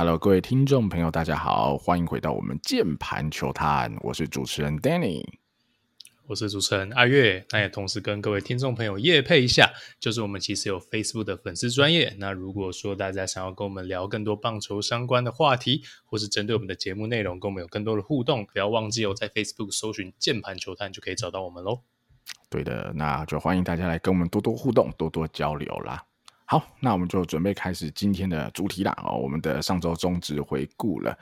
Hello，各位听众朋友，大家好，欢迎回到我们键盘球探，我是主持人 Danny，我是主持人阿月，那也同时跟各位听众朋友夜配一下，就是我们其实有 Facebook 的粉丝专业，那如果说大家想要跟我们聊更多棒球相关的话题，或是针对我们的节目内容跟我们有更多的互动，不要忘记哦，在 Facebook 搜寻键盘球探就可以找到我们喽。对的，那就欢迎大家来跟我们多多互动，多多交流啦。好，那我们就准备开始今天的主题啦哦，我们的上周中职回顾了。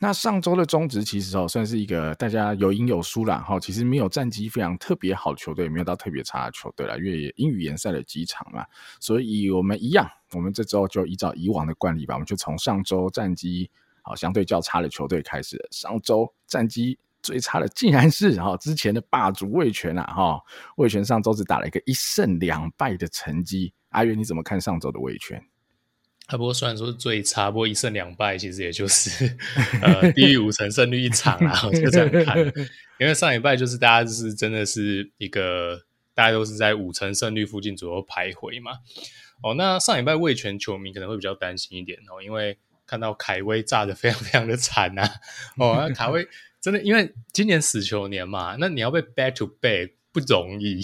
那上周的中职其实哦，算是一个大家有赢有输啦哈。其实没有战绩非常特别好球队，也没有到特别差的球队啦，因为英语联赛的几场嘛，所以我们一样，我们这周就依照以往的惯例吧，我们就从上周战绩好相对较差的球队开始。上周战绩最差的竟然是哈之前的霸主味全啦哈，味全上周只打了一个一胜两败的成绩。阿元，你怎么看上周的味全？啊，不过虽然说是最差，不过一胜两败，其实也就是 呃低于五成胜率一场啊，我就这样看。因为上礼拜就是大家就是真的是一个大家都是在五成胜率附近左右徘徊嘛。哦，那上礼拜味全球迷可能会比较担心一点哦，因为看到凯威炸得非常非常的惨啊。哦，那凯威真的因为今年死球年嘛，那你要被 back to back。不容易，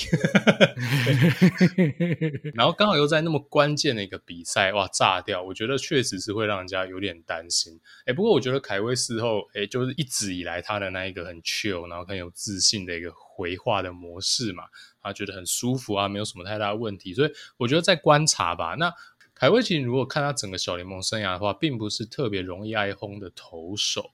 然后刚好又在那么关键的一个比赛，哇，炸掉！我觉得确实是会让人家有点担心。哎，不过我觉得凯威事后，哎，就是一直以来他的那一个很 chill，然后很有自信的一个回话的模式嘛，他觉得很舒服啊，没有什么太大问题。所以我觉得在观察吧。那凯威其实如果看他整个小联盟生涯的话，并不是特别容易挨轰的投手，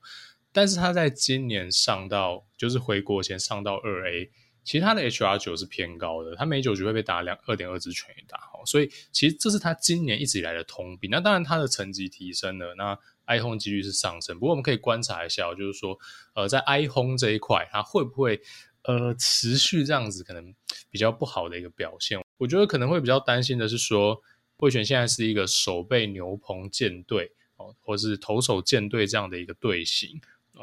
但是他在今年上到就是回国前上到二 A。其实他的 HR 九是偏高的，他每九局会被打两二点二支全垒打，所以其实这是他今年一直以来的通病。那当然他的成绩提升了，那挨轰几率是上升。不过我们可以观察一下，就是说，呃，在挨轰这一块，他会不会呃持续这样子可能比较不好的一个表现？我觉得可能会比较担心的是说，味全现在是一个守备牛棚舰队哦，或是投手舰队这样的一个队形，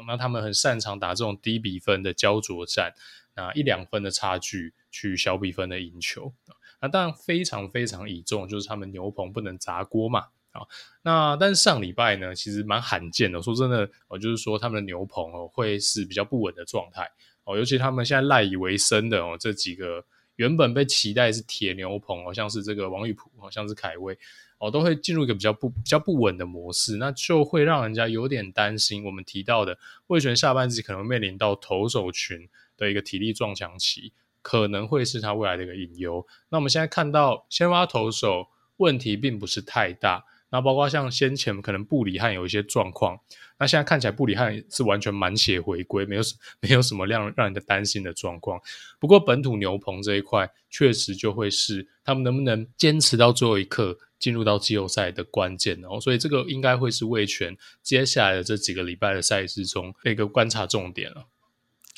那他们很擅长打这种低比分的焦灼战。那一两分的差距去小比分的赢球，那当然非常非常倚重，就是他们牛棚不能砸锅嘛。啊，那但是上礼拜呢，其实蛮罕见的。说真的，哦，就是说他们的牛棚哦会是比较不稳的状态哦，尤其他们现在赖以为生的哦这几个原本被期待是铁牛棚哦，像是这个王玉普，像是凯威哦，都会进入一个比较不比较不稳的模式，那就会让人家有点担心。我们提到的味全下半季可能面临到投手群。的一个体力撞墙期，可能会是他未来的一个隐忧。那我们现在看到先发投手问题并不是太大，那包括像先前可能布里汉有一些状况，那现在看起来布里汉是完全满血回归，没有没有什么让让人家担心的状况。不过本土牛棚这一块确实就会是他们能不能坚持到最后一刻进入到季后赛的关键，然后所以这个应该会是味全接下来的这几个礼拜的赛事中一个观察重点了。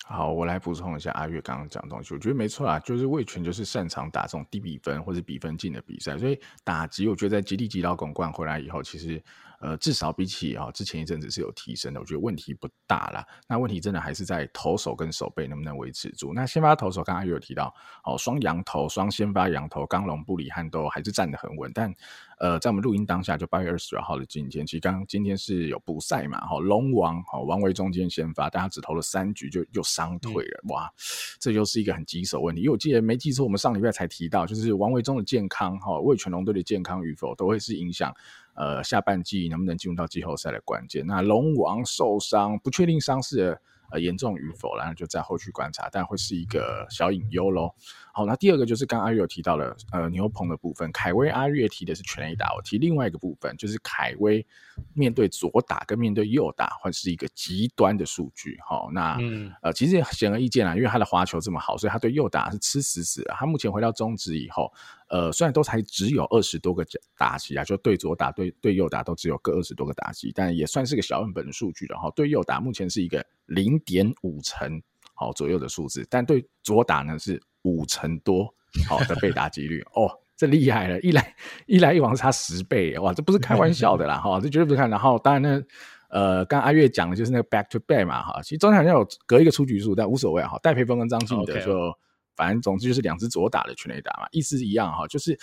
好，我来补充一下阿月刚刚讲的东西，我觉得没错啊，就是味全就是擅长打这种低比分或者比分近的比赛，所以打击我觉得在吉地吉捞巩冠回来以后，其实。呃，至少比起啊、之前一阵子是有提升的，我觉得问题不大啦。那问题真的还是在投手跟守备能不能维持住。那先发投手刚刚也有提到，哦，双洋投、双先发洋投，刚龙、布里汉都还是站得很稳。但呃，在我们录音当下，就八月二十九号的今天，其实刚刚今天是有补赛嘛，哈、哦，龙王哦，王维中间先发，但他只投了三局就又伤退了，嗯、哇，这就是一个很棘手问题。因为我记得没记错，我们上礼拜才提到，就是王维中的健康哈，味全龙队的健康与否，都会是影响。呃，下半季能不能进入到季后赛的关键？那龙王受伤，不确定伤势呃严重与否，然后就在后续观察，但会是一个小隐忧喽。好，那第二个就是刚刚阿月有提到了，呃，牛棚的部分，凯威阿月提的是全垒打，我提另外一个部分，就是凯威面对左打跟面对右打会是一个极端的数据。好，那、嗯、呃，其实显而易见啊，因为他的滑球这么好，所以他对右打是吃死死的。他目前回到中职以后，呃，虽然都才只有二十多个打击啊，就对左打对对右打都只有各二十多个打击，但也算是个小样本的数据了哈。对右打目前是一个零点五成好左右的数字，但对左打呢是。五成多好的被打击率哦，这厉害了！一来一来一往差十倍，哇，这不是开玩笑的啦哈，这绝对不是看。然后当然呢，呃，刚阿月讲的就是那个 back to back 嘛哈，其实中间好像有隔一个出局数，但无所谓哈。戴培峰跟张进德就 okay. 反正总之就是两只左打的全垒打嘛，意思一样哈，就是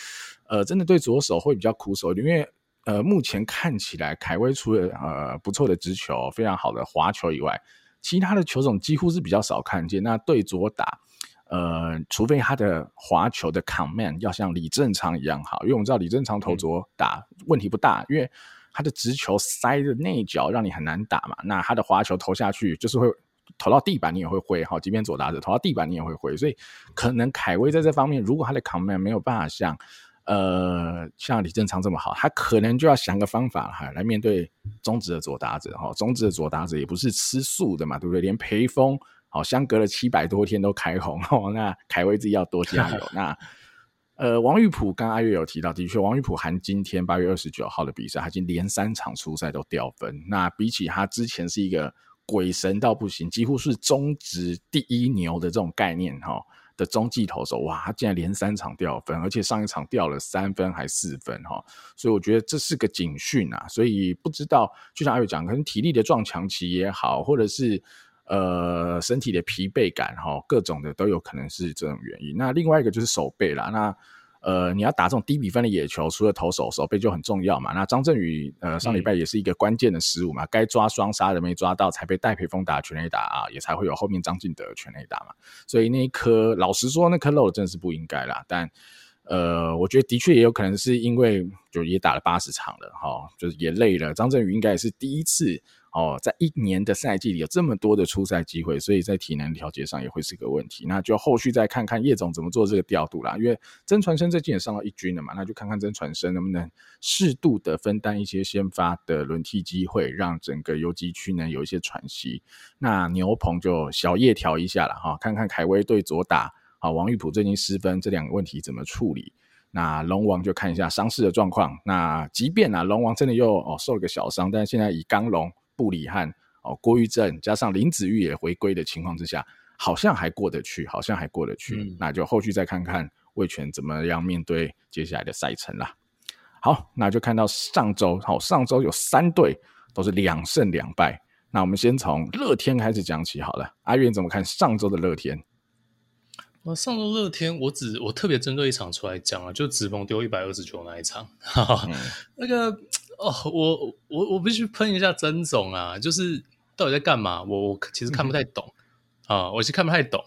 呃，真的对左手会比较苦手，因为呃，目前看起来凯威除了呃不错的直球、非常好的滑球以外，其他的球种几乎是比较少看见。那对左打，呃，除非他的滑球的 command 要像李正昌一样好，因为我们知道李正昌投左打问题不大，因为他的直球塞的内角让你很难打嘛。那他的滑球投下去就是会投到地板，你也会挥哈，即便左打者投到地板你也会挥，所以可能凯威在这方面，如果他的 command 没有办法像。呃，像李正昌这么好，他可能就要想个方法哈，来面对中职的左打者哈。中职的左打者也不是吃素的嘛，对不对？连培峰好相隔了七百多天都开红哦。那凯威自己要多加油。那呃，王玉普刚刚阿月有提到，的确，王玉普含今天八月二十九号的比赛，他已经连三场出赛都掉分。那比起他之前是一个鬼神到不行，几乎是中职第一牛的这种概念哈。的中继投手，哇，他竟然连三场掉分，而且上一场掉了三分还四分哈，所以我觉得这是个警讯啊。所以不知道，就像阿伟讲，可能体力的撞墙期也好，或者是呃身体的疲惫感哈，各种的都有可能是这种原因。那另外一个就是手背啦，那。呃，你要打这种低比分的野球，除了投手手背就很重要嘛。那张振宇呃上礼拜也是一个关键的失误嘛，该、嗯、抓双杀的没抓到，才被戴培峰打全垒打啊，也才会有后面张进德全垒打嘛。所以那一颗老实说，那颗漏真的是不应该啦。但呃，我觉得的确也有可能是因为就也打了八十场了哈，就是也累了。张振宇应该也是第一次。哦，在一年的赛季里有这么多的出赛机会，所以在体能调节上也会是个问题。那就后续再看看叶总怎么做这个调度啦。因为曾传生最近也上到一军了嘛，那就看看曾传生能不能适度的分担一些先发的轮替机会，让整个游击区呢有一些喘息。那牛棚就小叶调一下了哈，看看凯威对左打，好，王玉普最近失分这两个问题怎么处理？那龙王就看一下伤势的状况。那即便啊龙王真的又哦受了个小伤，但是现在以刚龙。布里汉哦，郭玉正加上林子玉也回归的情况之下，好像还过得去，好像还过得去。嗯、那就后续再看看魏权怎么样面对接下来的赛程啦。好，那就看到上周，好，上周有三队都是两胜两败。那我们先从乐天开始讲起好了。阿远怎么看上周的乐天？我上周乐天，我只我特别针对一场出来讲啊，就子鹏丢一百二十球那一场，哈哈嗯、那个。哦，我我我必须喷一下曾总啊！就是到底在干嘛？我我其实看不太懂、嗯、啊，我其实看不太懂。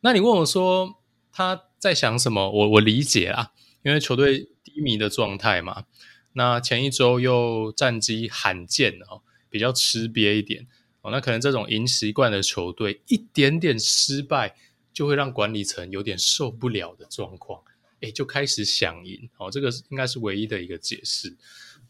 那你问我说他在想什么？我我理解啊，因为球队低迷的状态嘛。那前一周又战绩罕见哦，比较吃瘪一点哦。那可能这种赢习惯的球队，一点点失败就会让管理层有点受不了的状况，哎，就开始想赢哦。这个应该是唯一的一个解释。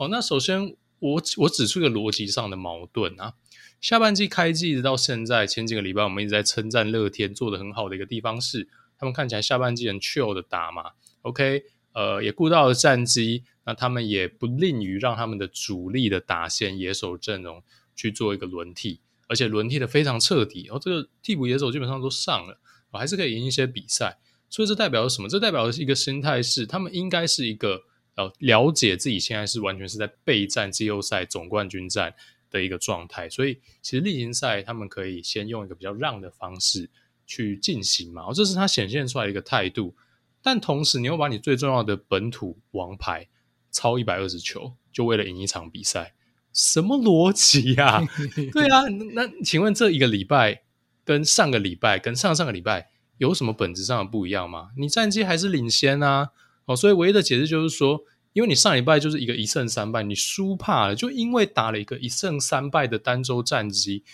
哦，那首先我我指出一个逻辑上的矛盾啊。下半季开季一直到现在，前几个礼拜我们一直在称赞乐天做得很好的一个地方是，他们看起来下半季很 chill 的打嘛。OK，呃，也顾到了战绩，那他们也不吝于让他们的主力的打线野手阵容去做一个轮替，而且轮替的非常彻底。哦，这个替补野手基本上都上了，我还是可以赢一些比赛。所以这代表了什么？这代表的是一个心态是，他们应该是一个。要了解自己现在是完全是在备战季后赛总冠军战的一个状态，所以其实例行赛他们可以先用一个比较让的方式去进行嘛，这是他显现出来的一个态度。但同时，你又把你最重要的本土王牌超一百二十球，就为了赢一场比赛，什么逻辑呀？对啊，那请问这一个礼拜跟上个礼拜跟上上个礼拜有什么本质上的不一样吗？你战绩还是领先啊？所以唯一的解释就是说，因为你上礼拜就是一个一胜三败，你输怕了，就因为打了一个一胜三败的单周战绩，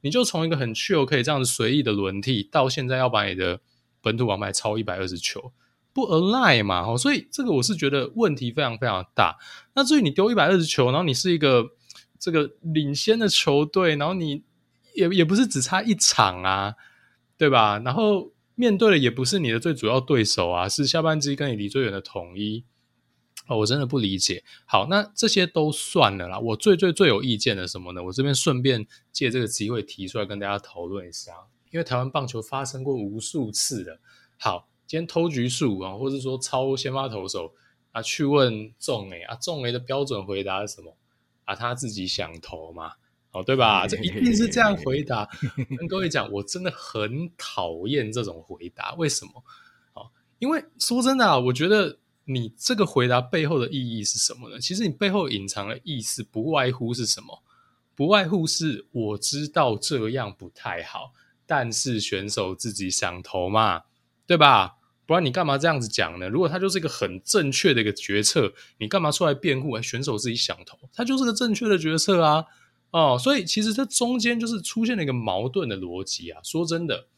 你就从一个很自由可以这样子随意的轮替，到现在要把你的本土王牌超一百二十球，不 align 嘛？哦，所以这个我是觉得问题非常非常大。那至于你丢一百二十球，然后你是一个这个领先的球队，然后你也也不是只差一场啊，对吧？然后。面对的也不是你的最主要对手啊，是下半季跟你离最远的统一。哦，我真的不理解。好，那这些都算了啦。我最最最有意见的什么呢？我这边顺便借这个机会提出来跟大家讨论一下。因为台湾棒球发生过无数次的。好，今天偷局数啊，或者说超先发投手啊，去问仲雷啊，仲雷的标准回答是什么？啊，他自己想投嘛。哦，对吧？这一定是这样回答。跟各位讲，我真的很讨厌这种回答。为什么？哦，因为说真的啊，我觉得你这个回答背后的意义是什么呢？其实你背后隐藏的意思不外乎是什么？不外乎是我知道这样不太好，但是选手自己想投嘛，对吧？不然你干嘛这样子讲呢？如果他就是一个很正确的一个决策，你干嘛出来辩护？选手自己想投，他就是个正确的决策啊！哦，所以其实这中间就是出现了一个矛盾的逻辑啊。说真的，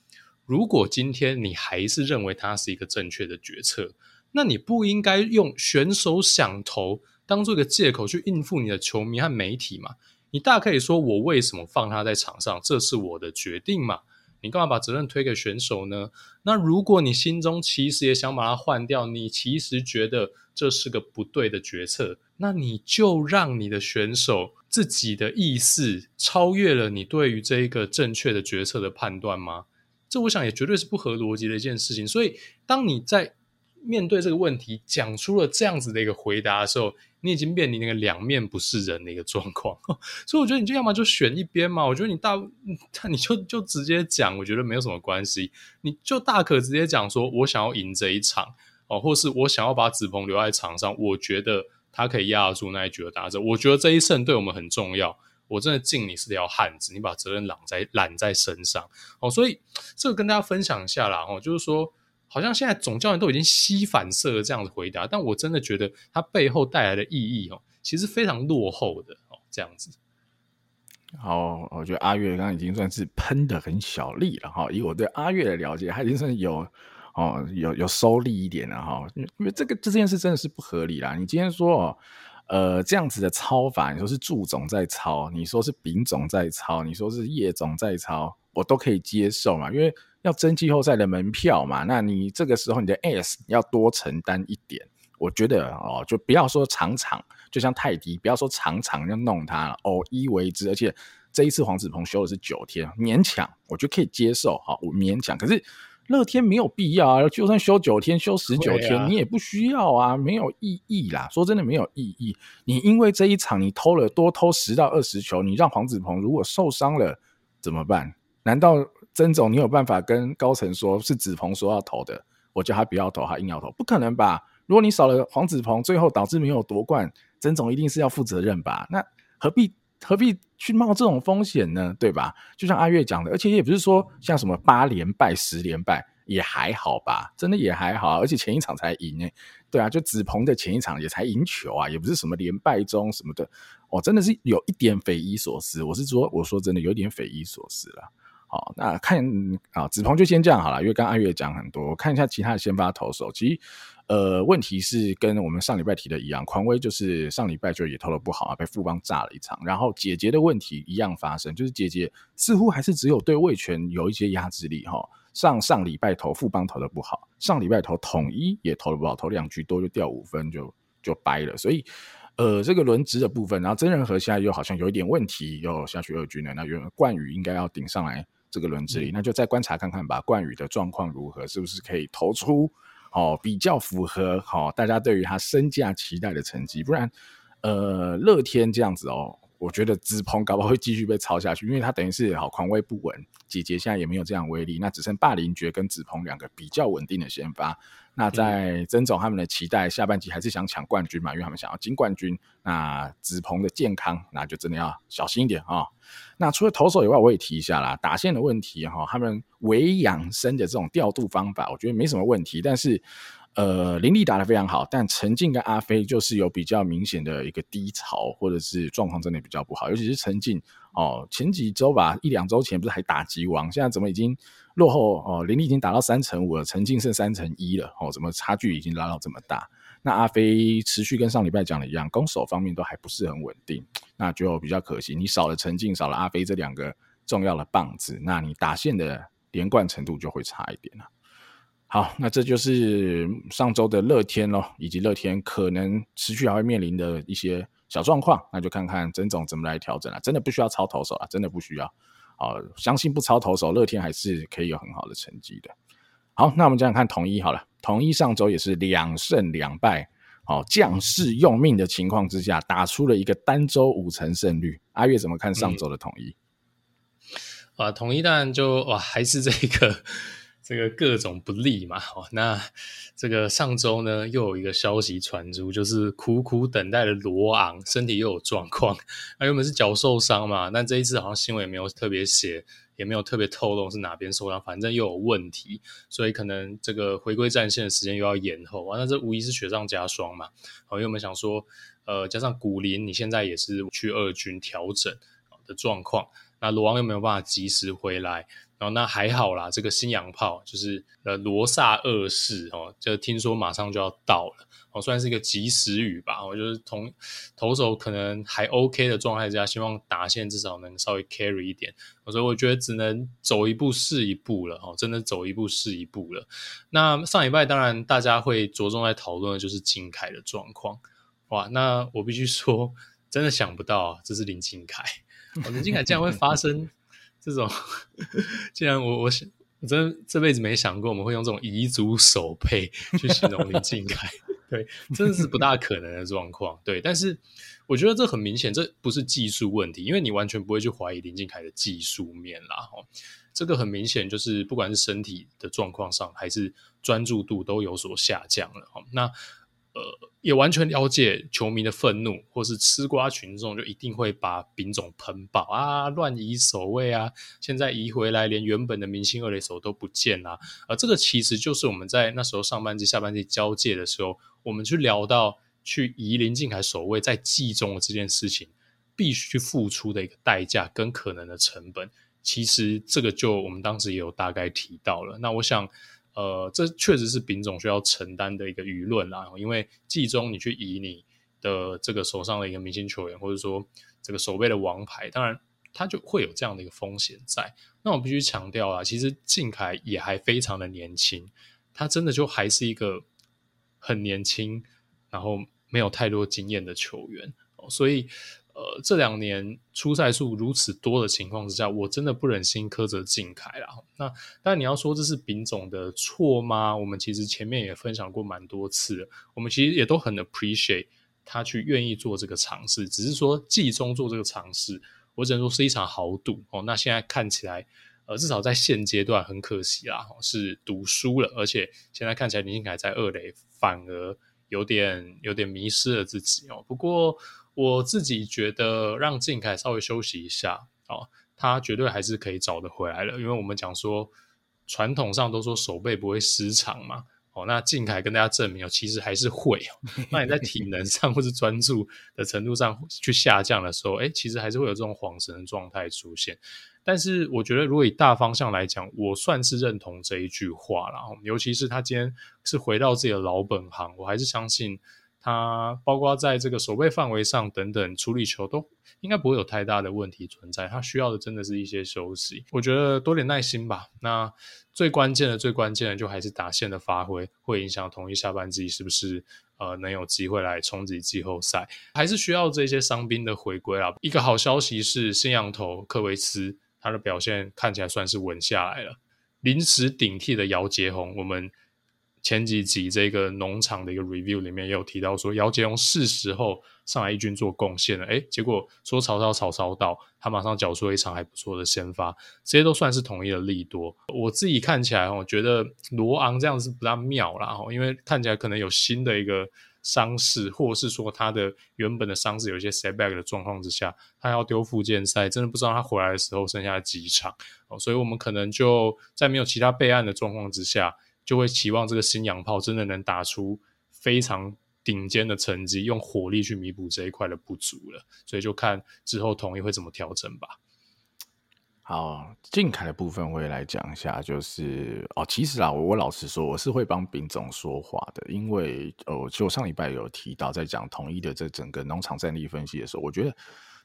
如果今天你还是认为他是一个正确的决策，那你不应该用选手想投当做一个借口去应付你的球迷和媒体嘛？你大可以说我为什么放他在场上，这是我的决定嘛？你干嘛把责任推给选手呢？那如果你心中其实也想把他换掉，你其实觉得这是个不对的决策，那你就让你的选手自己的意思超越了你对于这一个正确的决策的判断吗？这我想也绝对是不合逻辑的一件事情。所以，当你在面对这个问题讲出了这样子的一个回答的时候，你已经面临那个两面不是人的一个状况，所以我觉得你就要么就选一边嘛。我觉得你大，你就就直接讲，我觉得没有什么关系。你就大可直接讲说，我想要赢这一场哦，或是我想要把子鹏留在场上，我觉得他可以压住那一局的打者。我觉得这一胜对我们很重要，我真的敬你是条汉子，你把责任揽在揽在身上哦。所以这个跟大家分享一下啦，哦，就是说。好像现在总教练都已经吸反射了这样子回答，但我真的觉得它背后带来的意义哦，其实非常落后的哦，这样子。好，我觉得阿月刚刚已经算是喷得很小力了哈，以我对阿月的了解，他已经算有哦有有收力一点了哈，因为这个这件事真的是不合理啦。你今天说哦，呃这样子的抄法，你说是祝总在抄，你说是丙总在抄，你说是叶总在抄，我都可以接受嘛，因为。要争季后赛的门票嘛？那你这个时候你的 S 要多承担一点，我觉得哦，就不要说场场，就像泰迪，不要说场场要弄他了，偶一为之。而且这一次黄子鹏休的是九天，勉强我觉得可以接受，好，我勉强。可是乐天没有必要啊，就算休九天、休十九天，啊，你也不需要啊，没有意义啦。说真的，没有意义。你因为这一场你偷了多偷十到二十球，你让黄子鹏如果受伤了怎么办？难道？曾总，你有办法跟高层说，是子鹏说要投的，我叫他不要投，他硬要投，不可能吧？如果你少了黄子鹏，最后导致没有夺冠，曾总一定是要负责任吧？那何必何必去冒这种风险呢？对吧？就像阿月讲的，而且也不是说像什么八连败、十连败也还好吧，真的也还好，而且前一场才赢诶，对啊，就子鹏的前一场也才赢球啊，也不是什么连败中什么的，哦，真的是有一点匪夷所思。我是说，我说真的有点匪夷所思了。好，那看啊，子鹏就先这样好了，因为刚阿月讲很多，看一下其他的先发投手。其实，呃，问题是跟我们上礼拜提的一样，狂威就是上礼拜就也投的不好啊，被富邦炸了一场。然后姐姐的问题一样发生，就是姐姐似乎还是只有对味全有一些压制力哈。上上礼拜投富邦投的不好，上礼拜投统一也投的不好，投两局多就掉五分就就掰了。所以，呃，这个轮值的部分，然后曾仁和现在又好像有一点问题，又下去二军了。那原冠宇应该要顶上来。这个轮子里，那就再观察看看吧。冠宇的状况如何？是不是可以投出哦比较符合好、哦、大家对于他身价期待的成绩？不然，呃，乐天这样子哦，我觉得子鹏搞不好会继续被抄下去，因为他等于是好狂威不稳，姐姐现在也没有这样威力，那只剩霸凌爵跟子鹏两个比较稳定的先发。那在曾总他们的期待，下半季还是想抢冠军嘛？因为他们想要金冠军。那子鹏的健康，那就真的要小心一点啊、哦。那除了投手以外，我也提一下啦，打线的问题哈、哦，他们微养生的这种调度方法，我觉得没什么问题。但是，呃，林立打得非常好，但陈静跟阿飞就是有比较明显的一个低潮，或者是状况真的比较不好。尤其是陈静哦，前几周吧，一两周前不是还打击王，现在怎么已经？落后哦，林立已经打到三成五了，陈静剩三成一了哦，怎么差距已经拉到这么大？那阿飞持续跟上礼拜讲的一样，攻守方面都还不是很稳定，那就比较可惜。你少了陈静，少了阿飞这两个重要的棒子，那你打线的连贯程度就会差一点了。好，那这就是上周的乐天咯，以及乐天可能持续还会面临的一些小状况，那就看看曾总怎么来调整了。真的不需要操投手啊，真的不需要。好，相信不操投手，乐天还是可以有很好的成绩的。好，那我们讲讲看统一好了。统一上周也是两胜两败，好，将士用命的情况之下，打出了一个单周五成胜率。阿月怎么看上周的统一？嗯、啊，统一当然就哇，还是这个这个各种不利嘛。哦，那这个上周呢，又有一个消息传出，就是苦苦等待的罗昂身体又有状况，那原本是脚受伤嘛，但这一次好像新闻也没有特别写。也没有特别透露是哪边受伤，反正又有问题，所以可能这个回归战线的时间又要延后啊。那这无疑是雪上加霜嘛。好，因为我们想说，呃，加上古林你现在也是去二军调整的状况，那罗昂又没有办法及时回来。然后那还好啦，这个新洋炮就是呃罗萨二世哦，就听说马上就要到了哦，算是一个及时雨吧。我就是同投手可能还 OK 的状态下，希望打线至少能稍微 carry 一点。所以我觉得只能走一步是一步了哦，真的走一步是一步了。那上礼拜当然大家会着重在讨论的就是金凯的状况哇，那我必须说，真的想不到这是林靖凯，林靖凯竟然会发生。这种，既然我我想，我真这辈子没想过我们会用这种遗族守配去形容林靖凯，对，真的是不大可能的状况，对。但是我觉得这很明显，这不是技术问题，因为你完全不会去怀疑林靖凯的技术面啦。哦，这个很明显就是不管是身体的状况上，还是专注度都有所下降了。哦，那。呃，也完全了解球迷的愤怒，或是吃瓜群众就一定会把丙总喷爆啊，乱移守卫啊，现在移回来，连原本的明星二垒手都不见啦。呃，这个其实就是我们在那时候上半季、下半季交界的时候，我们去聊到去移林敬凯守卫在季中的这件事情，必须付出的一个代价跟可能的成本。其实这个就我们当时也有大概提到了。那我想。呃，这确实是丙总需要承担的一个舆论啦，因为季中你去以你的这个手上的一个明星球员，或者说这个所谓的王牌，当然他就会有这样的一个风险在。那我必须强调啊，其实靖凯也还非常的年轻，他真的就还是一个很年轻，然后没有太多经验的球员，所以。呃，这两年出赛数如此多的情况之下，我真的不忍心苛责靖凯了。那当然你要说这是丙总的错吗？我们其实前面也分享过蛮多次，我们其实也都很 appreciate 他去愿意做这个尝试。只是说季中做这个尝试，我只能说是一场豪赌哦。那现在看起来，呃，至少在现阶段很可惜啦，是赌输了。而且现在看起来林靖凯在二垒反而有点有点迷失了自己哦。不过。我自己觉得让静凯稍微休息一下哦，他绝对还是可以找得回来的。因为我们讲说，传统上都说手背不会失常嘛，哦，那静凯跟大家证明哦，其实还是会哦。那你在体能上或是专注的程度上去下降的时候，诶，其实还是会有这种恍神的状态出现。但是我觉得，如果以大方向来讲，我算是认同这一句话啦，尤其是他今天是回到自己的老本行，我还是相信。他包括在这个守备范围上等等处理球都应该不会有太大的问题存在。他需要的真的是一些休息，我觉得多点耐心吧。那最关键的、最关键的就还是打线的发挥，会影响统一下半季是不是呃能有机会来冲击季后赛，还是需要这些伤兵的回归啊。一个好消息是新洋投克维斯他的表现看起来算是稳下来了，临时顶替的姚杰宏我们。前几集这个农场的一个 review 里面也有提到说，姚杰鸿是时候上来一军做贡献了。诶，结果说曹操曹操到，他马上缴出了一场还不错的先发，这些都算是统一的利多。我自己看起来，我觉得罗昂这样是不大妙啦，因为看起来可能有新的一个伤势，或者是说他的原本的伤势有一些 setback 的状况之下，他要丢复健赛，真的不知道他回来的时候剩下几场。所以我们可能就在没有其他备案的状况之下。就会期望这个新洋炮真的能打出非常顶尖的成绩，用火力去弥补这一块的不足了。所以就看之后统一会怎么调整吧。好，靖凯的部分我也来讲一下，就是哦，其实啊，我我老实说，我是会帮丙总说话的，因为哦，就上礼拜有提到在讲统一的这整个农场战力分析的时候，我觉得。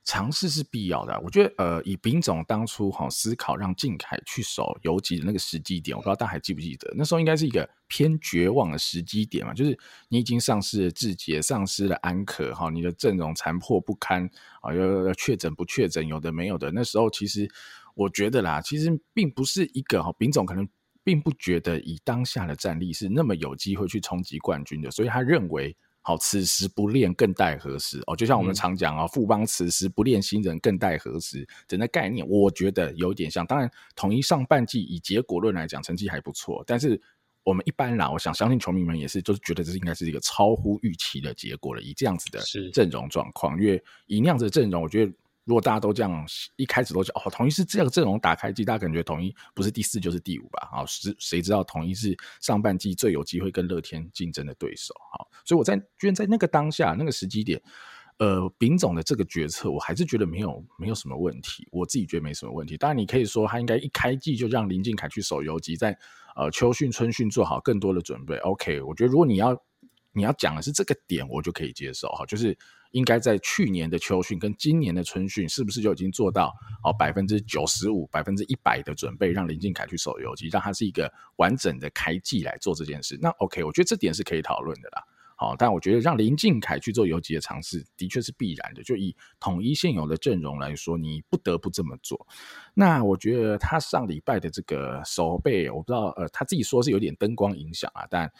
尝试是必要的，我觉得，呃，以丙总当初哈思考让靖凯去守游击的那个时机点，我不知道大家还记不记得，那时候应该是一个偏绝望的时机点嘛，就是你已经丧失了志杰，丧失了安可哈，你的阵容残破不堪啊，又确诊不确诊，有的没有的，那时候其实我觉得啦，其实并不是一个哈，丙总可能并不觉得以当下的战力是那么有机会去冲击冠军的，所以他认为。好，此时不练，更待何时？哦，就像我们常讲啊，富邦此时不练新人，更待何时？整个概念，我觉得有点像。当然，统一上半季以结果论来讲，成绩还不错，但是。我们一般啦，我想相信球迷们也是，就是觉得这应该是一个超乎预期的结果了。以这样子的阵容状况，因为以那样子的阵容，我觉得如果大家都这样一开始都讲哦，统一是这个阵容打开季，大家感觉统一不是第四就是第五吧？好，谁谁知道统一是上半季最有机会跟乐天竞争的对手？好，所以我在居然在那个当下那个时机点，呃，丙总的这个决策，我还是觉得没有没有什么问题，我自己觉得没什么问题。当然，你可以说他应该一开季就让林靖凯去守游击，在。呃，秋训、春训做好更多的准备。OK，我觉得如果你要你要讲的是这个点，我就可以接受哈。就是应该在去年的秋训跟今年的春训，是不是就已经做到哦百分之九十五、百分之一百的准备，让林靖凯去守游击，让他是一个完整的开季来做这件事？那 OK，我觉得这点是可以讨论的啦。好，但我觉得让林靖凯去做游击的尝试，的确是必然的。就以统一现有的阵容来说，你不得不这么做。那我觉得他上礼拜的这个守备，我不知道，呃，他自己说是有点灯光影响啊，但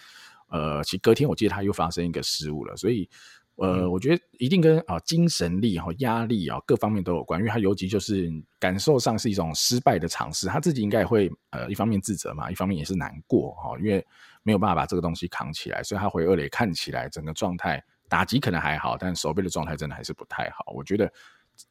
呃，其实隔天我记得他又发生一个失误了，所以呃，我觉得一定跟啊、呃、精神力和压力啊各方面都有关，因为他尤其就是感受上是一种失败的尝试，他自己应该也会呃一方面自责嘛，一方面也是难过哈，因为。没有办法把这个东西扛起来，所以他回二垒看起来整个状态打击可能还好，但守备的状态真的还是不太好。我觉得，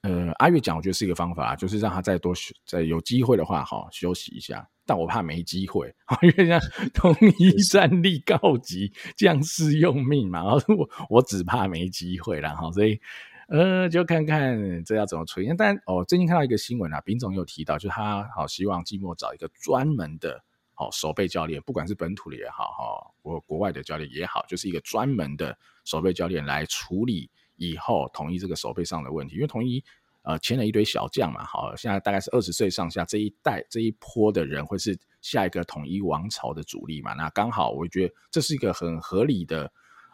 呃，阿月讲，我觉得是一个方法，就是让他再多再有机会的话，好休息一下。但我怕没机会，因为像 统一战力告急，将士用命嘛。然后我我只怕没机会了哈，所以呃，就看看这要怎么处理。但哦，最近看到一个新闻啊，丙总有提到，就是他好希望季末找一个专门的。好，守备教练，不管是本土的也好，哈，国国外的教练也好，就是一个专门的守备教练来处理以后统一这个守备上的问题。因为统一呃签了一堆小将嘛，好，现在大概是二十岁上下这一代这一波的人会是下一个统一王朝的主力嘛。那刚好我觉得这是一个很合理的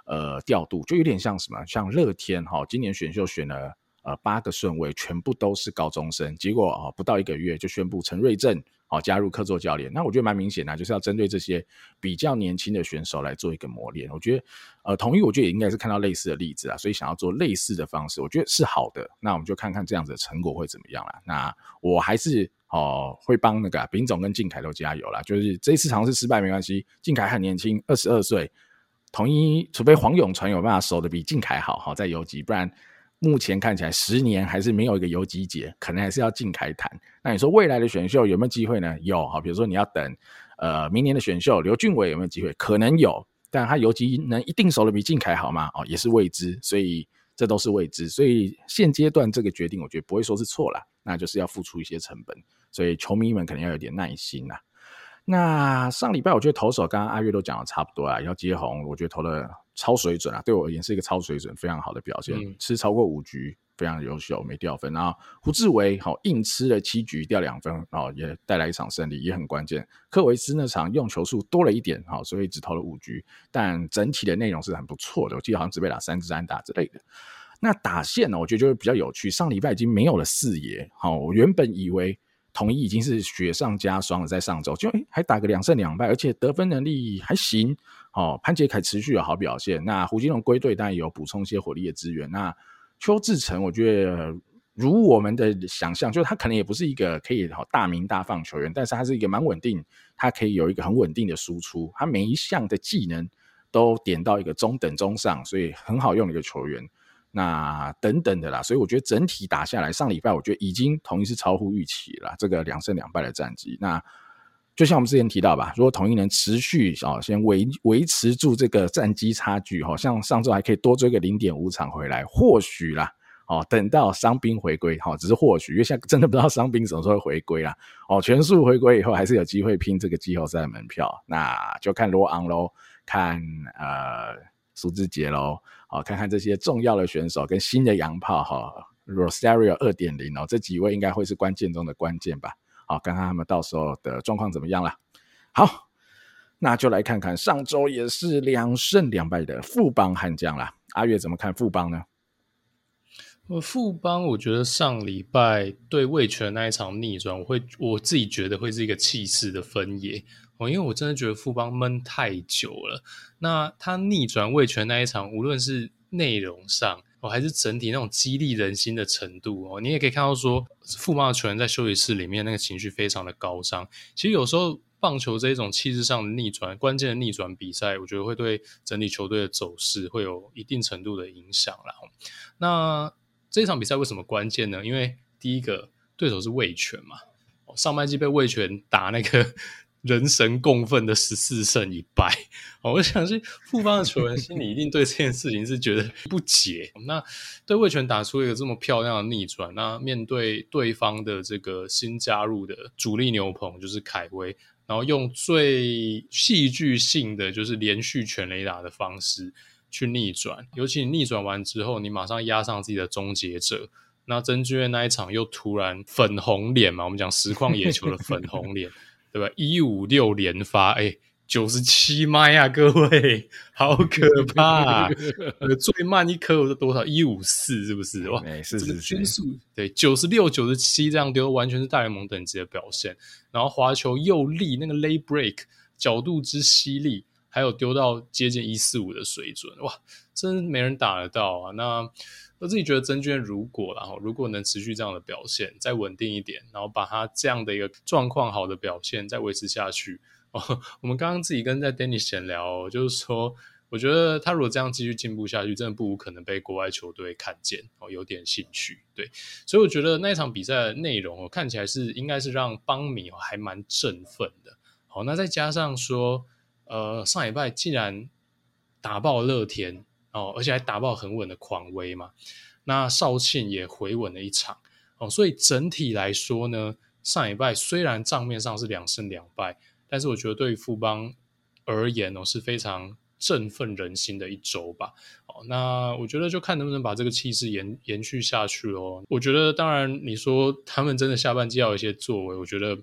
呃调度，就有点像什么，像乐天哈，今年选秀选了呃八个顺位，全部都是高中生，结果啊不到一个月就宣布陈瑞正。好，加入客座教练，那我觉得蛮明显的，就是要针对这些比较年轻的选手来做一个磨练。我觉得，呃，统一我觉得也应该是看到类似的例子啊，所以想要做类似的方式，我觉得是好的。那我们就看看这样子的成果会怎么样啦。那我还是哦会帮那个丙总跟靖凯都加油啦。就是这一次尝试失败没关系，靖凯很年轻，二十二岁，统一除非黄永传有办法守得比靖凯好，好在游击，不然。目前看起来，十年还是没有一个游击节，可能还是要靖凯谈。那你说未来的选秀有没有机会呢？有，好，比如说你要等，呃，明年的选秀，刘俊伟有没有机会？可能有，但他游击能一定守得比靖凯好吗？哦，也是未知，所以这都是未知。所以现阶段这个决定，我觉得不会说是错了，那就是要付出一些成本，所以球迷们可能要有点耐心啦。那上礼拜我觉得投手刚刚阿月都讲的差不多啊，要接红，我觉得投的。超水准啊！对我而言是一个超水准，非常好的表现。嗯、吃超过五局，非常优秀，没掉分。然后胡志伟好硬吃了七局，掉两分，哦也带来一场胜利，也很关键。科维斯那场用球数多了一点，好，所以只投了五局，但整体的内容是很不错的。我记得好像只被打三支安打之类的。那打线呢，我觉得就比较有趣。上礼拜已经没有了四爷，好，我原本以为统一已经是雪上加霜了，在上周就还打个两胜两败，而且得分能力还行。哦，潘杰凯持续有好表现。那胡金龙归队，当然有补充一些火力的资源。那邱志成，我觉得如我们的想象，就是他可能也不是一个可以好大名大放球员，但是他是一个蛮稳定，他可以有一个很稳定的输出，他每一项的技能都点到一个中等中上，所以很好用的一个球员。那等等的啦，所以我觉得整体打下来，上礼拜我觉得已经同意是超乎预期了，这个两胜两败的战绩。那就像我们之前提到吧，如果统一能持续啊，先维维持住这个战绩差距，好像上周还可以多追个零点五场回来，或许啦，哦，等到伤兵回归，好，只是或许，因为现在真的不知道伤兵什么时候会回归啦，哦，全数回归以后，还是有机会拼这个季后赛的门票，那就看罗昂喽，看呃苏志杰喽，好，看看这些重要的选手跟新的洋炮哈，Rosario 二点零哦，这几位应该会是关键中的关键吧。好，看看他们到时候的状况怎么样了。好，那就来看看上周也是两胜两败的富邦悍将啦。阿月怎么看富邦呢？我富邦，我觉得上礼拜对味全那一场逆转，我会我自己觉得会是一个气势的分野哦，因为我真的觉得富邦闷太久了。那他逆转味全那一场，无论是内容上哦，还是整体那种激励人心的程度哦，你也可以看到说，富邦的球员在休息室里面那个情绪非常的高涨。其实有时候棒球这一种气势上的逆转，关键的逆转比赛，我觉得会对整体球队的走势会有一定程度的影响啦。那这场比赛为什么关键呢？因为第一个对手是味全嘛，上半季被味全打那个人神共愤的十四胜一败，我相信富邦的球员心里一定对这件事情是觉得不解。那对味全打出一个这么漂亮的逆转，那面对对方的这个新加入的主力牛棚就是凯威，然后用最戏剧性的就是连续全雷打的方式。去逆转，尤其你逆转完之后，你马上压上自己的终结者。那曾俊岳那一场又突然粉红脸嘛，我们讲实况野球的粉红脸，对吧？一五六连发，哎，九十七迈呀，各位，好可怕、啊！最慢一颗是多少？一五四，是不是？哇，是是是，均速对九十六、九十七这样丢，完全是大联盟等级的表现。然后滑球又力，那个 lay break 角度之犀利。还有丢到接近一四五的水准，哇，真没人打得到啊！那我自己觉得曾娟如果然后如果能持续这样的表现，再稳定一点，然后把他这样的一个状况好的表现再维持下去哦。我们刚刚自己跟在 Danny 闲聊，就是说，我觉得他如果这样继续进步下去，真的不无可能被国外球队看见哦，有点兴趣。对，所以我觉得那一场比赛的内容哦，看起来是应该是让邦迷还蛮振奋的。好，那再加上说。呃，上礼拜竟然打爆乐天哦，而且还打爆很稳的狂威嘛。那少庆也回稳了一场哦，所以整体来说呢，上礼拜虽然账面上是两胜两败，但是我觉得对于富邦而言哦，是非常振奋人心的一周吧。哦，那我觉得就看能不能把这个气势延延续下去哦。我觉得，当然你说他们真的下半季要有一些作为，我觉得。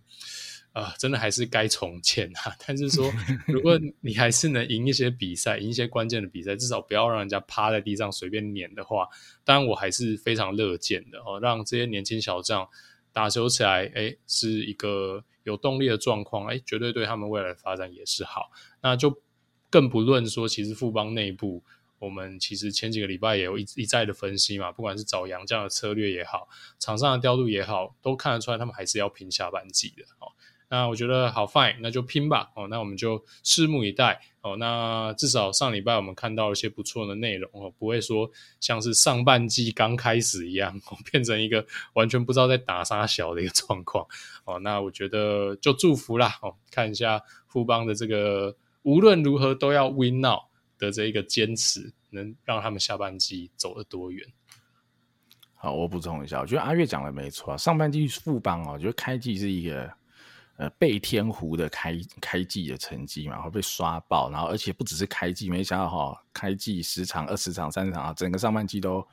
啊、呃，真的还是该重建啊！但是说，如果你还是能赢一些比赛，赢一些关键的比赛，至少不要让人家趴在地上随便碾的话，当然我还是非常乐见的哦。让这些年轻小将打球起来，诶，是一个有动力的状况，诶，绝对对他们未来的发展也是好。那就更不论说，其实富邦内部，我们其实前几个礼拜也有一一再的分析嘛，不管是找洋将的策略也好，场上的调度也好，都看得出来他们还是要拼下半季的哦。那我觉得好 fine，那就拼吧哦。那我们就拭目以待哦。那至少上礼拜我们看到了一些不错的内容哦，不会说像是上半季刚开始一样，变成一个完全不知道在打啥小的一个状况哦。那我觉得就祝福啦哦，看一下富邦的这个无论如何都要 win now 的这一个坚持，能让他们下半季走得多远。好，我补充一下，我觉得阿月讲的没错，上半季富邦哦，我觉得开季是一个。呃，背天湖的开开季的成绩嘛，会被刷爆，然后而且不只是开季，没想到哈、哦，开季十场、二十场、三十场啊，整个上半季都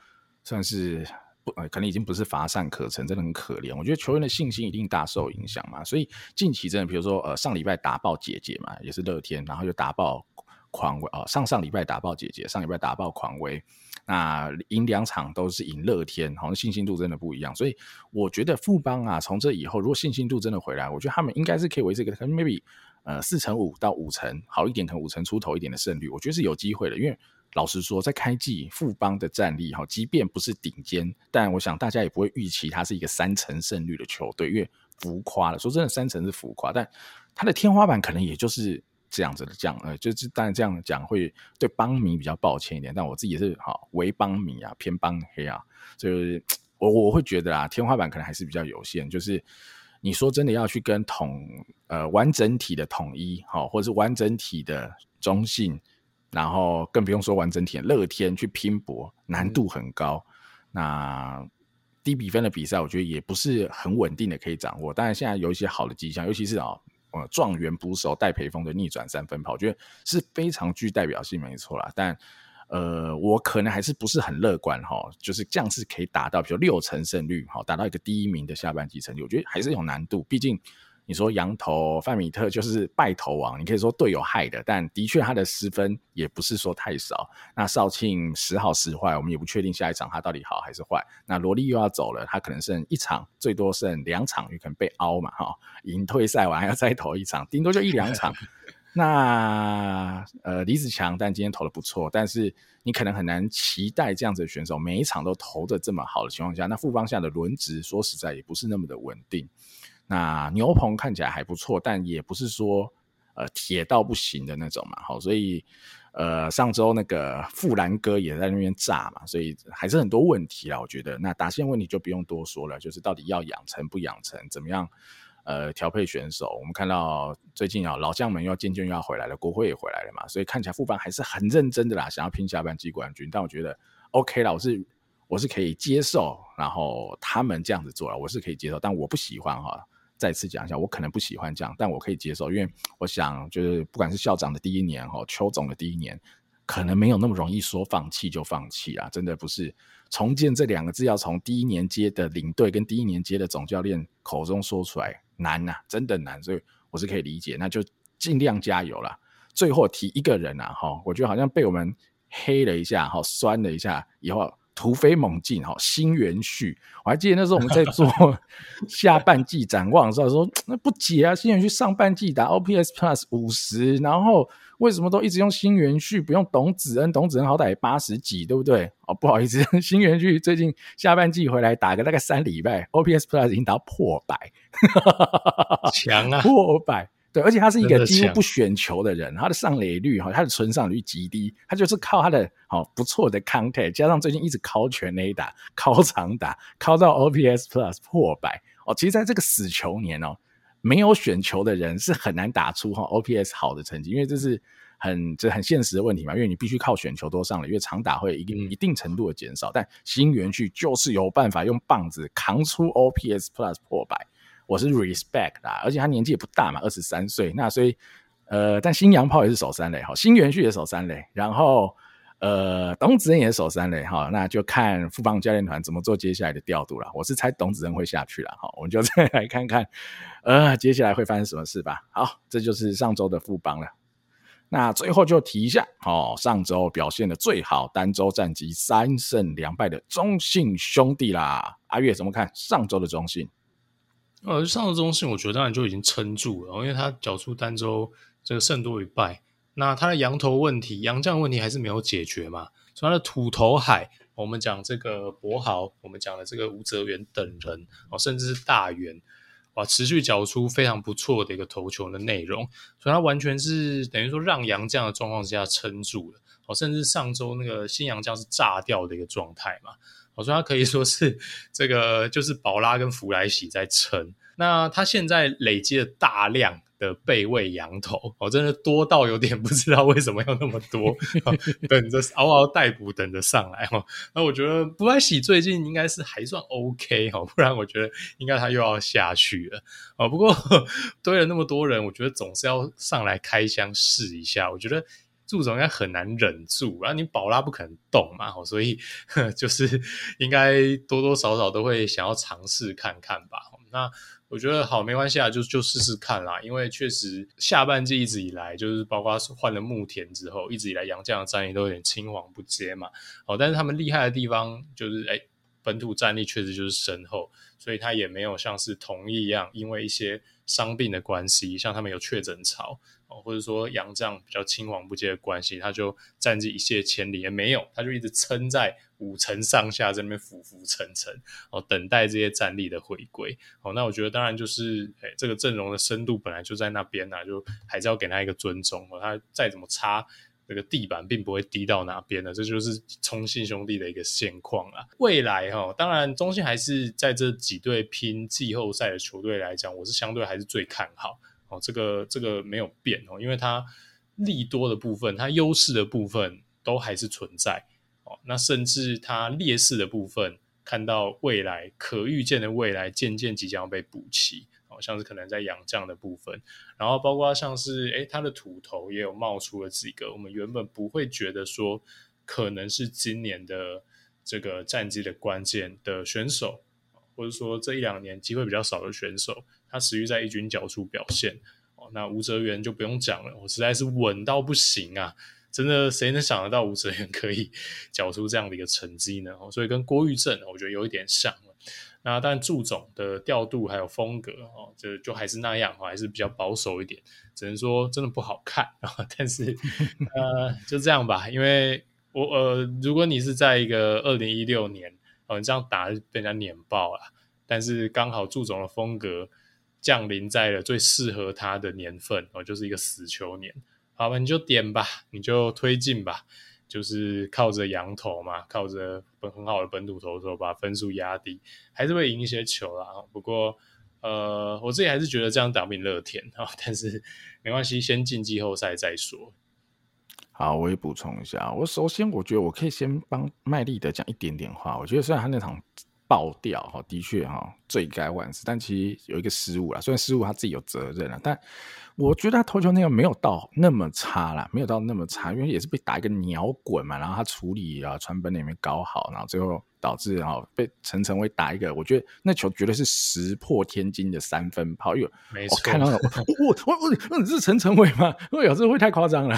算是不呃，可能已经不是乏善可陈，真的很可怜。我觉得球员的信心一定大受影响嘛，所以近期真的，比如说呃，上礼拜打爆姐姐嘛，也是乐天，然后又打爆狂威啊、哦，上上礼拜打爆姐姐，上礼拜打爆狂威。那赢两场都是赢乐天，好像信心度真的不一样，所以我觉得富邦啊，从这以后如果信心度真的回来，我觉得他们应该是可以维持一个可能 maybe 呃四成五到五成好一点，可能五成出头一点的胜率，我觉得是有机会的。因为老实说，在开季富邦的战力哈，即便不是顶尖，但我想大家也不会预期它是一个三成胜率的球队，因为浮夸了。说真的，三成是浮夸，但它的天花板可能也就是。这样子的讲，呃，就是当然这样讲会对邦迷比较抱歉一点，但我自己也是好为邦迷啊，偏邦黑啊，就是我我会觉得啊，天花板可能还是比较有限。就是你说真的要去跟统呃完整体的统一，好，或者是完整体的中性，然后更不用说完整体的乐天去拼搏，难度很高。嗯、那低比分的比赛，我觉得也不是很稳定的可以掌握。当然现在有一些好的迹象，尤其是啊。呃，状元捕手戴培峰的逆转三分炮，我觉得是非常具代表性，没错啦。但呃，我可能还是不是很乐观哈，就是这样是可以达到，比如六成胜率，好，达到一个第一名的下半季成绩，我觉得还是有难度。毕竟你说羊头范米特就是败投王，你可以说队友害的，但的确他的失分也不是说太少。那少庆时好时坏，我们也不确定下一场他到底好还是坏。那罗莉又要走了，他可能剩一场，最多剩两场，有可能被凹嘛哈，赢退赛完还要再投一场，顶多就一两场。那呃李子强，但今天投的不错，但是你可能很难期待这样子的选手每一场都投的这么好的情况下，那富邦下的轮值说实在也不是那么的稳定。那牛棚看起来还不错，但也不是说呃铁到不行的那种嘛，好，所以呃上周那个富兰哥也在那边炸嘛，所以还是很多问题啦，我觉得那打线问题就不用多说了，就是到底要养成不养成，怎么样呃调配选手，我们看到最近啊老将们要渐渐又要回来了，国辉也回来了嘛，所以看起来富邦还是很认真的啦，想要拼下半季冠军，但我觉得 OK 啦，我是我是可以接受，然后他们这样子做了，我是可以接受，但我不喜欢哈。再次讲一下，我可能不喜欢这样，但我可以接受，因为我想，就是不管是校长的第一年哈，邱总的第一年，可能没有那么容易说放弃就放弃啊，真的不是重建这两个字要从第一年接的领队跟第一年接的总教练口中说出来难呐、真的难，所以我是可以理解，那就尽量加油啦。最后提一个人啊，哈，我觉得好像被我们黑了一下，哈，酸了一下以后。突飞猛进哈，新元旭，我还记得那时候我们在做 下半季展望的时候说，那不解啊，新元旭上半季打 OPS Plus 五十，然后为什么都一直用新元旭，不用董子恩？董子恩好歹八十几，对不对？哦，不好意思，新元旭最近下半季回来打个大概三礼拜，OPS Plus 已经达到破百，强啊，破百。对，而且他是一个几乎不选球的人，的他的上垒率哈，他的存上率极低，他就是靠他的好不错的 contact，加上最近一直靠全垒打、靠长打，靠到 OPS Plus 破百哦。其实，在这个死球年哦，没有选球的人是很难打出哈 OPS 好的成绩，因为这是很这很现实的问题嘛，因为你必须靠选球多上垒，因为长打会一定一定程度的减少，但新元旭就是有办法用棒子扛出 OPS Plus 破百。我是 respect 啦，而且他年纪也不大嘛，二十三岁。那所以，呃，但新洋炮也是守三垒哈，新元旭也守三垒，然后呃，董子恩也守三垒哈。那就看富邦教练团怎么做接下来的调度了。我是猜董子恩会下去了哈，我们就 再来看看，呃，接下来会发生什么事吧。好，这就是上周的富邦了。那最后就提一下哦，上周表现的最好，单周战绩三胜两败的中信兄弟啦。阿月怎么看上周的中信？呃，上周中信我觉得当然就已经撑住了，因为他缴出单周这个胜多于败，那他的羊头问题、羊将问题还是没有解决嘛，所以他的土投海，我们讲这个柏豪，我们讲的这个吴泽源等人哦，甚至是大元，哇，持续缴出非常不错的一个投球的内容，所以他完全是等于说让洋将的状况之下撑住了，哦，甚至上周那个新洋将是炸掉的一个状态嘛。我说他可以说是这个，就是宝拉跟弗莱喜在撑。那他现在累积了大量的备位羊头，哦，真的多到有点不知道为什么要那么多，等着嗷嗷待哺，等着上来哈。那我觉得弗莱喜最近应该是还算 OK 哈，不然我觉得应该他又要下去了。哦，不过 堆了那么多人，我觉得总是要上来开箱试一下。我觉得。祝总应该很难忍住，然后你宝拉不可能动嘛，所以就是应该多多少少都会想要尝试看看吧。那我觉得好没关系啊，就就试试看啦。因为确实下半季一直以来，就是包括换了牧田之后，一直以来洋将的战力都有点青黄不接嘛。哦，但是他们厉害的地方就是，哎，本土战力确实就是深厚，所以他也没有像是同一一样，因为一些伤病的关系，像他们有确诊潮。或者说洋将比较青黄不接的关系，他就战绩一泻千里也没有，他就一直撑在五成上下，在那边浮浮沉沉，哦，等待这些战力的回归。哦，那我觉得当然就是，哎，这个阵容的深度本来就在那边呐、就还是要给他一个尊重。哦，他再怎么差，这个地板并不会低到哪边的，这就是中信兄弟的一个现况啊。未来哈、哦，当然中信还是在这几队拼季后赛的球队来讲，我是相对还是最看好。哦，这个这个没有变哦，因为它利多的部分，它优势的部分都还是存在哦。那甚至它劣势的部分，看到未来可预见的未来，渐渐即将被补齐哦，像是可能在洋将的部分，然后包括像是诶，它的土头也有冒出了几个，我们原本不会觉得说可能是今年的这个战绩的关键的选手。或者说这一两年机会比较少的选手，他持续在一军角出表现。哦，那吴哲源就不用讲了，我实在是稳到不行啊！真的，谁能想得到吴哲源可以缴出这样的一个成绩呢？哦所以跟郭玉正，我觉得有一点像。那但祝总的调度还有风格哦，就就还是那样，还是比较保守一点，只能说真的不好看啊。但是 呃，就这样吧，因为我呃，如果你是在一个二零一六年哦，你这样打被人家碾爆了，但是刚好祝总的风格降临在了最适合他的年份哦，就是一个死球年。好吧，你就点吧，你就推进吧。就是靠着洋投嘛，靠着本很好的本土投手把分数压低，还是会赢一些球啦。不过，呃，我自己还是觉得这样打不赢乐天啊。但是没关系，先进季后赛再说。好，我也补充一下。我首先我觉得我可以先帮麦利的讲一点点话。我觉得虽然他那场爆掉哈，的确哈罪该万死，但其实有一个失误啦。虽然失误他自己有责任了，但。我觉得他投球内容没有到那么差啦，没有到那么差，因为也是被打一个鸟滚嘛，然后他处理啊传本也没搞好，然后最后导致然后被陈晨威打一个，我觉得那球绝对是石破天惊的三分炮，哟，没错，我看到了，我我我，那你是陈晨威吗？我有时候会太夸张了，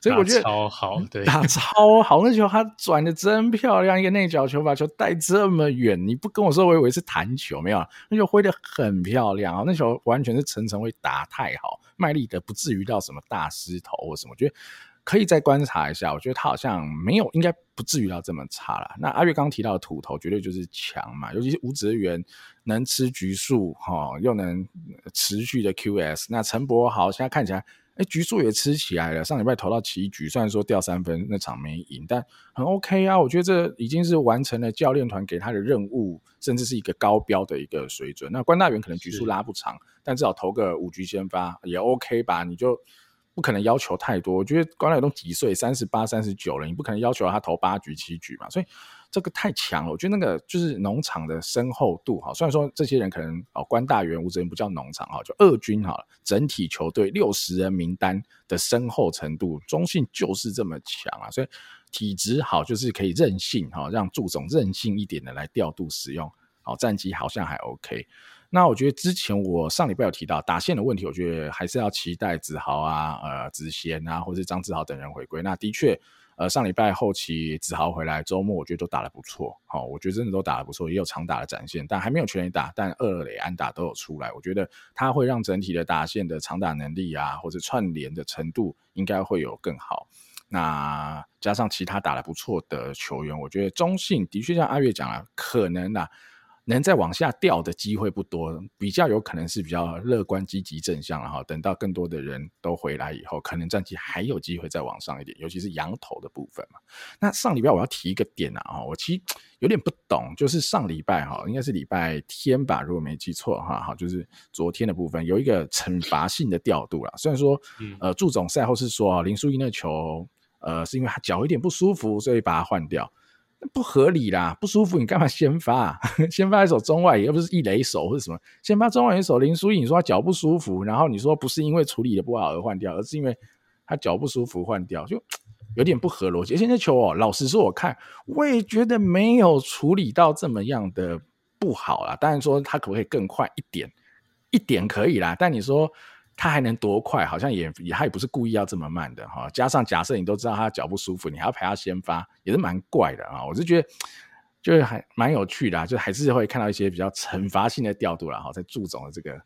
所以我觉得超好，对，打 超好，那球他转的真漂亮，一个内角球把球带这么远，你不跟我说，我以为是弹球，没有，那球挥的很漂亮啊，那球完全是陈晨威打太好。好，卖力的不至于到什么大失头或什么，我觉得可以再观察一下。我觉得他好像没有，应该不至于到这么差了。那阿月刚提到的土头绝对就是强嘛，尤其是吴泽源能吃橘树哈，又能持续的 QS。那陈柏豪现在看起来。哎，局数也吃起来了。上礼拜投到七局，虽然说掉三分，那场没赢，但很 OK 啊。我觉得这已经是完成了教练团给他的任务，甚至是一个高标的一个水准。那关大元可能局数拉不长，但至少投个五局先发也 OK 吧？你就不可能要求太多。我觉得关大元都几岁，三十八、三十九了，你不可能要求他投八局、七局嘛。所以。这个太强了，我觉得那个就是农场的深厚度哈。虽然说这些人可能哦，关大元、吴哲源不叫农场哈，就二军哈。整体球队六十人名单的深厚程度，中信就是这么强啊。所以体质好，就是可以任性哈，让祝总任性一点的来调度使用。好，战绩好像还 OK。那我觉得之前我上礼拜有提到打线的问题，我觉得还是要期待子豪啊、呃子贤啊，或者张子豪等人回归。那的确。呃，上礼拜后期子豪回来，周末我觉得都打得不错，好，我觉得真的都打得不错，也有长打的展现，但还没有全力打，但二垒安打都有出来，我觉得他会让整体的打线的长打能力啊，或者串联的程度应该会有更好。那加上其他打得不错的球员，我觉得中信的确像阿月讲了，可能啊。能再往下掉的机会不多，比较有可能是比较乐观、积极、正向，了哈等到更多的人都回来以后，可能战绩还有机会再往上一点，尤其是羊头的部分嘛。那上礼拜我要提一个点啊，我其实有点不懂，就是上礼拜哈，应该是礼拜天吧，如果没记错哈，好，就是昨天的部分有一个惩罚性的调度啦。虽然说，呃，祝总赛后是说林书义那球，呃，是因为他脚有点不舒服，所以把他换掉。不合理啦，不舒服，你干嘛先发？先发一手中外，又不是一垒手或者什么，先发中外一手林书颖，说他脚不舒服，然后你说不是因为处理的不好而换掉，而是因为他脚不舒服换掉，就 有点不合逻辑。而且那球哦，老实说，我看我也觉得没有处理到这么样的不好啦。当然说他可不可以更快一点，一点可以啦，但你说。他还能多快？好像也也他也不是故意要这么慢的哈。加上假设你都知道他脚不舒服，你还要陪他先发，也是蛮怪的啊。我是觉得就是还蛮有趣的，就还是会看到一些比较惩罚性的调度了哈，在祝总的这个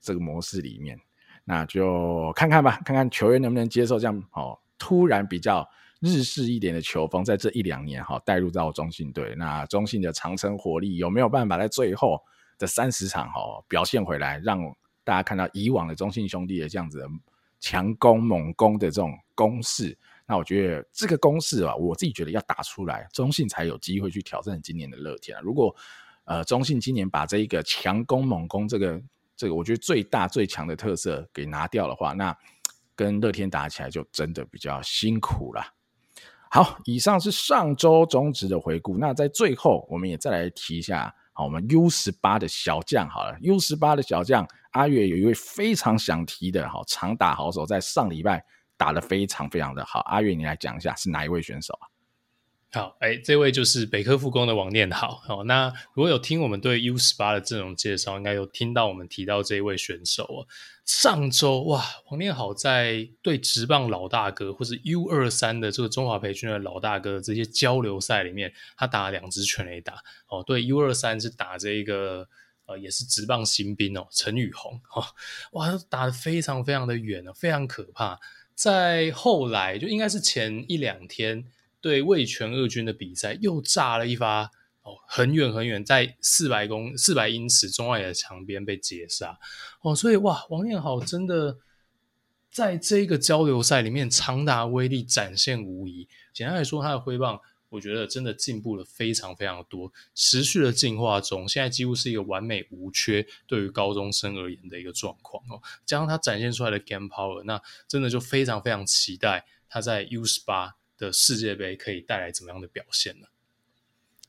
这个模式里面，那就看看吧，看看球员能不能接受这样哦，突然比较日式一点的球风，在这一两年哈带入到中信队，那中信的长城火力有没有办法在最后的三十场哈表现回来，让？大家看到以往的中信兄弟的这样子的强攻猛攻的这种攻势，那我觉得这个攻势啊，我自己觉得要打出来，中信才有机会去挑战今年的乐天。如果呃中信今年把这一个强攻猛攻这个这个我觉得最大最强的特色给拿掉的话，那跟乐天打起来就真的比较辛苦了。好，以上是上周中职的回顾，那在最后我们也再来提一下。好，我们 U 十八的小将好了，U 十八的小将阿月有一位非常想提的，好长打好手，在上礼拜打得非常非常的好。阿月，你来讲一下是哪一位选手啊？好，哎，这位就是北科复工的王念好。好，那如果有听我们对 U 十八的阵容介绍，应该有听到我们提到这一位选手哦。上周哇，王念好在对职棒老大哥，或是 U 二三的这个中华培训的老大哥这些交流赛里面，他打了两支全垒打。哦，对，U 二三是打这一个呃，也是职棒新兵哦，陈宇宏。哦，哇，打得非常非常的远哦，非常可怕。在后来就应该是前一两天。对味全二军的比赛又炸了一发哦，很远很远，在四百公四百英尺中外野的墙边被截杀哦，所以哇，王念好真的在这个交流赛里面长达威力展现无遗。简单来说，他的挥棒我觉得真的进步了非常非常多，持续的进化中，现在几乎是一个完美无缺对于高中生而言的一个状况哦。加上他展现出来的 game power，那真的就非常非常期待他在 U 十八。的世界杯可以带来怎么样的表现呢？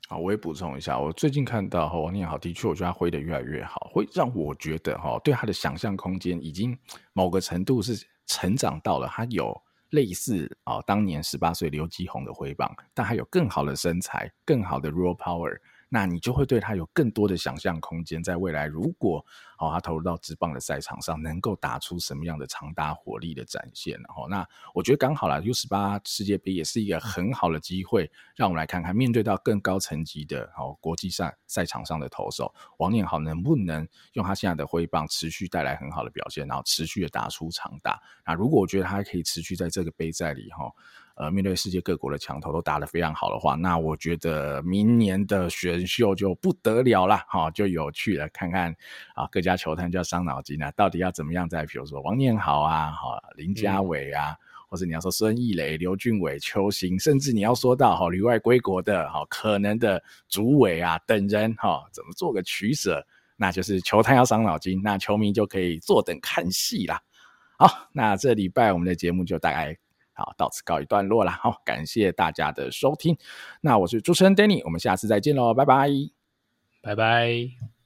好，我也补充一下，我最近看到王念好的确，我觉得他挥得越来越好，会让我觉得哈，对他的想象空间已经某个程度是成长到了，他有类似啊当年十八岁刘继宏的挥棒，但还有更好的身材，更好的 raw power。那你就会对他有更多的想象空间，在未来如果哦他投入到职棒的赛场上，能够打出什么样的长打火力的展现，然后那我觉得刚好啦，U 十八世界杯也是一个很好的机会，让我们来看看面对到更高层级的哦国际赛赛场上的投手王念豪能不能用他现在的挥棒持续带来很好的表现，然后持续的打出长打。那如果我觉得他还可以持续在这个杯赛里哈。呃，面对世界各国的强头都打得非常好的话，那我觉得明年的选秀就不得了了，哈，就有趣了。看看啊，各家球探就要伤脑筋了，到底要怎么样在，比如说王念豪啊，哈，林家伟啊，嗯、或者你要说孙艺磊、刘俊伟、邱行，甚至你要说到哈旅外归国的哈可能的主委啊等人哈，怎么做个取舍？那就是球探要伤脑筋，那球迷就可以坐等看戏啦。好，那这礼拜我们的节目就大概。好，到此告一段落了。好，感谢大家的收听。那我是主持人 Danny，我们下次再见喽，拜拜，拜拜。